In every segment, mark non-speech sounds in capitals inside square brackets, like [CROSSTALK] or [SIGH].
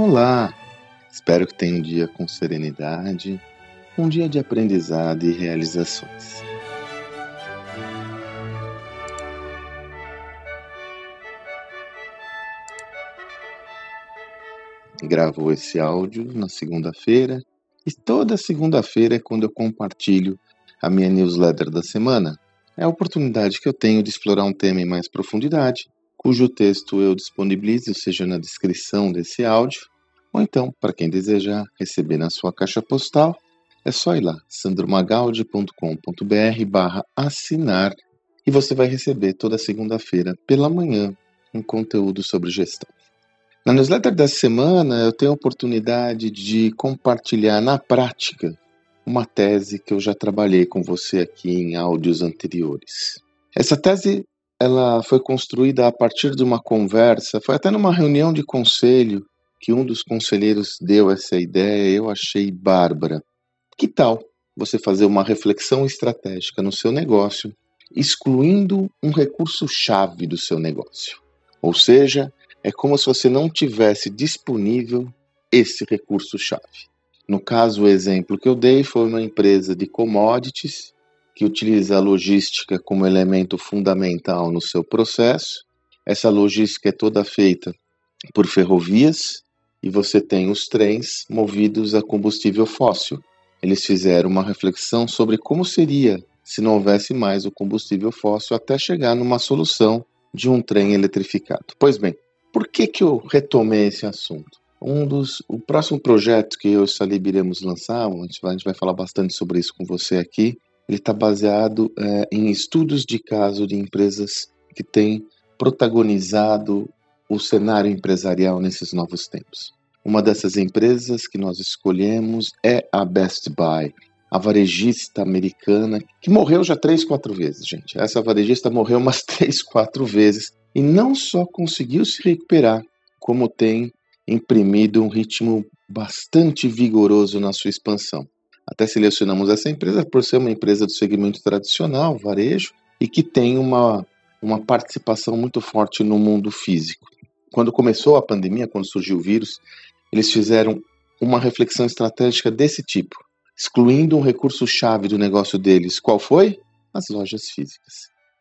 Olá! Espero que tenha um dia com serenidade, um dia de aprendizado e realizações. Gravo esse áudio na segunda-feira e toda segunda-feira é quando eu compartilho a minha newsletter da semana. É a oportunidade que eu tenho de explorar um tema em mais profundidade cujo texto eu disponibilizo, seja na descrição desse áudio, ou então, para quem desejar receber na sua caixa postal, é só ir lá, sandromagaldi.com.br barra assinar e você vai receber toda segunda-feira pela manhã um conteúdo sobre gestão. Na newsletter dessa semana eu tenho a oportunidade de compartilhar na prática uma tese que eu já trabalhei com você aqui em áudios anteriores. Essa tese ela foi construída a partir de uma conversa, foi até numa reunião de conselho que um dos conselheiros deu essa ideia, eu achei bárbara. Que tal você fazer uma reflexão estratégica no seu negócio, excluindo um recurso-chave do seu negócio? Ou seja, é como se você não tivesse disponível esse recurso-chave. No caso, o exemplo que eu dei foi uma empresa de commodities que utiliza a logística como elemento fundamental no seu processo. Essa logística é toda feita por ferrovias e você tem os trens movidos a combustível fóssil. Eles fizeram uma reflexão sobre como seria se não houvesse mais o combustível fóssil até chegar numa solução de um trem eletrificado. Pois bem, por que, que eu retomei esse assunto? Um dos, o próximo projeto que eu e o Salib iremos lançar, a gente, vai, a gente vai falar bastante sobre isso com você aqui, ele está baseado é, em estudos de caso de empresas que têm protagonizado o cenário empresarial nesses novos tempos. Uma dessas empresas que nós escolhemos é a Best Buy, a varejista americana que morreu já três, quatro vezes, gente. Essa varejista morreu umas [LAUGHS] três, quatro vezes e não só conseguiu se recuperar, como tem imprimido um ritmo bastante vigoroso na sua expansão. Até selecionamos essa empresa por ser uma empresa do segmento tradicional, varejo, e que tem uma, uma participação muito forte no mundo físico. Quando começou a pandemia, quando surgiu o vírus, eles fizeram uma reflexão estratégica desse tipo, excluindo um recurso-chave do negócio deles. Qual foi? As lojas físicas.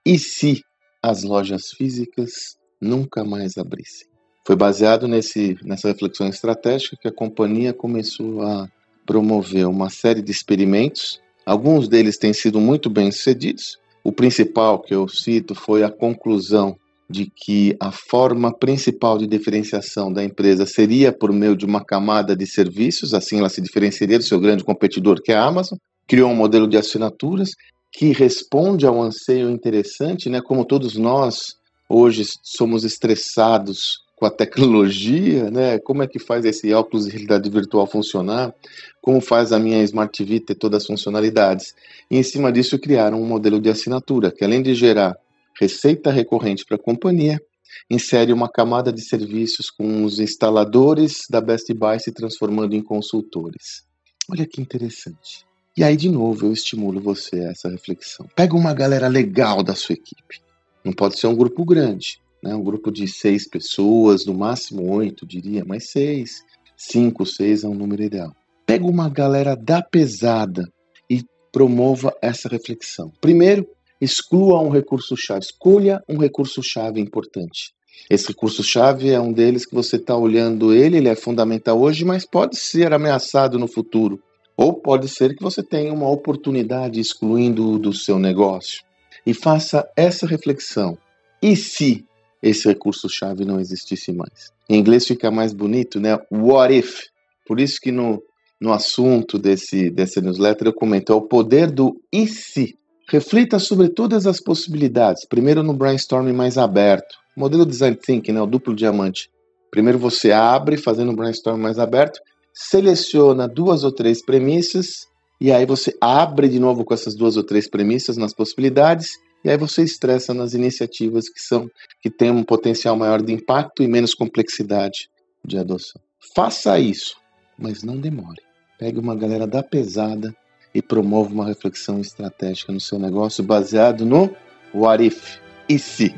E se as lojas físicas nunca mais abrissem? Foi baseado nesse, nessa reflexão estratégica que a companhia começou a promoveu uma série de experimentos, alguns deles têm sido muito bem sucedidos. O principal que eu cito foi a conclusão de que a forma principal de diferenciação da empresa seria por meio de uma camada de serviços, assim ela se diferenciaria do seu grande competidor, que é a Amazon. Criou um modelo de assinaturas que responde a um anseio interessante, né? Como todos nós hoje somos estressados com a tecnologia, né? Como é que faz esse óculos de realidade virtual funcionar? Como faz a minha Smart TV ter todas as funcionalidades? E em cima disso criaram um modelo de assinatura que além de gerar receita recorrente para a companhia, insere uma camada de serviços com os instaladores da Best Buy se transformando em consultores. Olha que interessante. E aí, de novo, eu estimulo você a essa reflexão. Pega uma galera legal da sua equipe. Não pode ser um grupo grande né? um grupo de seis pessoas, no máximo oito, diria, mas seis, cinco, seis é um número ideal. Pega uma galera da pesada e promova essa reflexão. Primeiro, exclua um recurso-chave, escolha um recurso-chave importante. Esse recurso-chave é um deles que você está olhando ele, ele é fundamental hoje, mas pode ser ameaçado no futuro. Ou pode ser que você tenha uma oportunidade excluindo do seu negócio. E faça essa reflexão. E se esse recurso-chave não existisse mais. Em inglês fica mais bonito, né? What if? Por isso que no, no assunto desse, dessa newsletter eu comento, é o poder do e se. Reflita sobre todas as possibilidades. Primeiro no brainstorming mais aberto. Modelo Design Thinking, né? o duplo diamante. Primeiro você abre, fazendo um brainstorm mais aberto, seleciona duas ou três premissas, e aí você abre de novo com essas duas ou três premissas nas possibilidades, e aí você estressa nas iniciativas que são que têm um potencial maior de impacto e menos complexidade de adoção. Faça isso, mas não demore. Pegue uma galera da pesada e promova uma reflexão estratégica no seu negócio baseado no what if e se.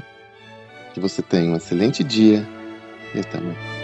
Que você tenha um excelente dia e até amanhã.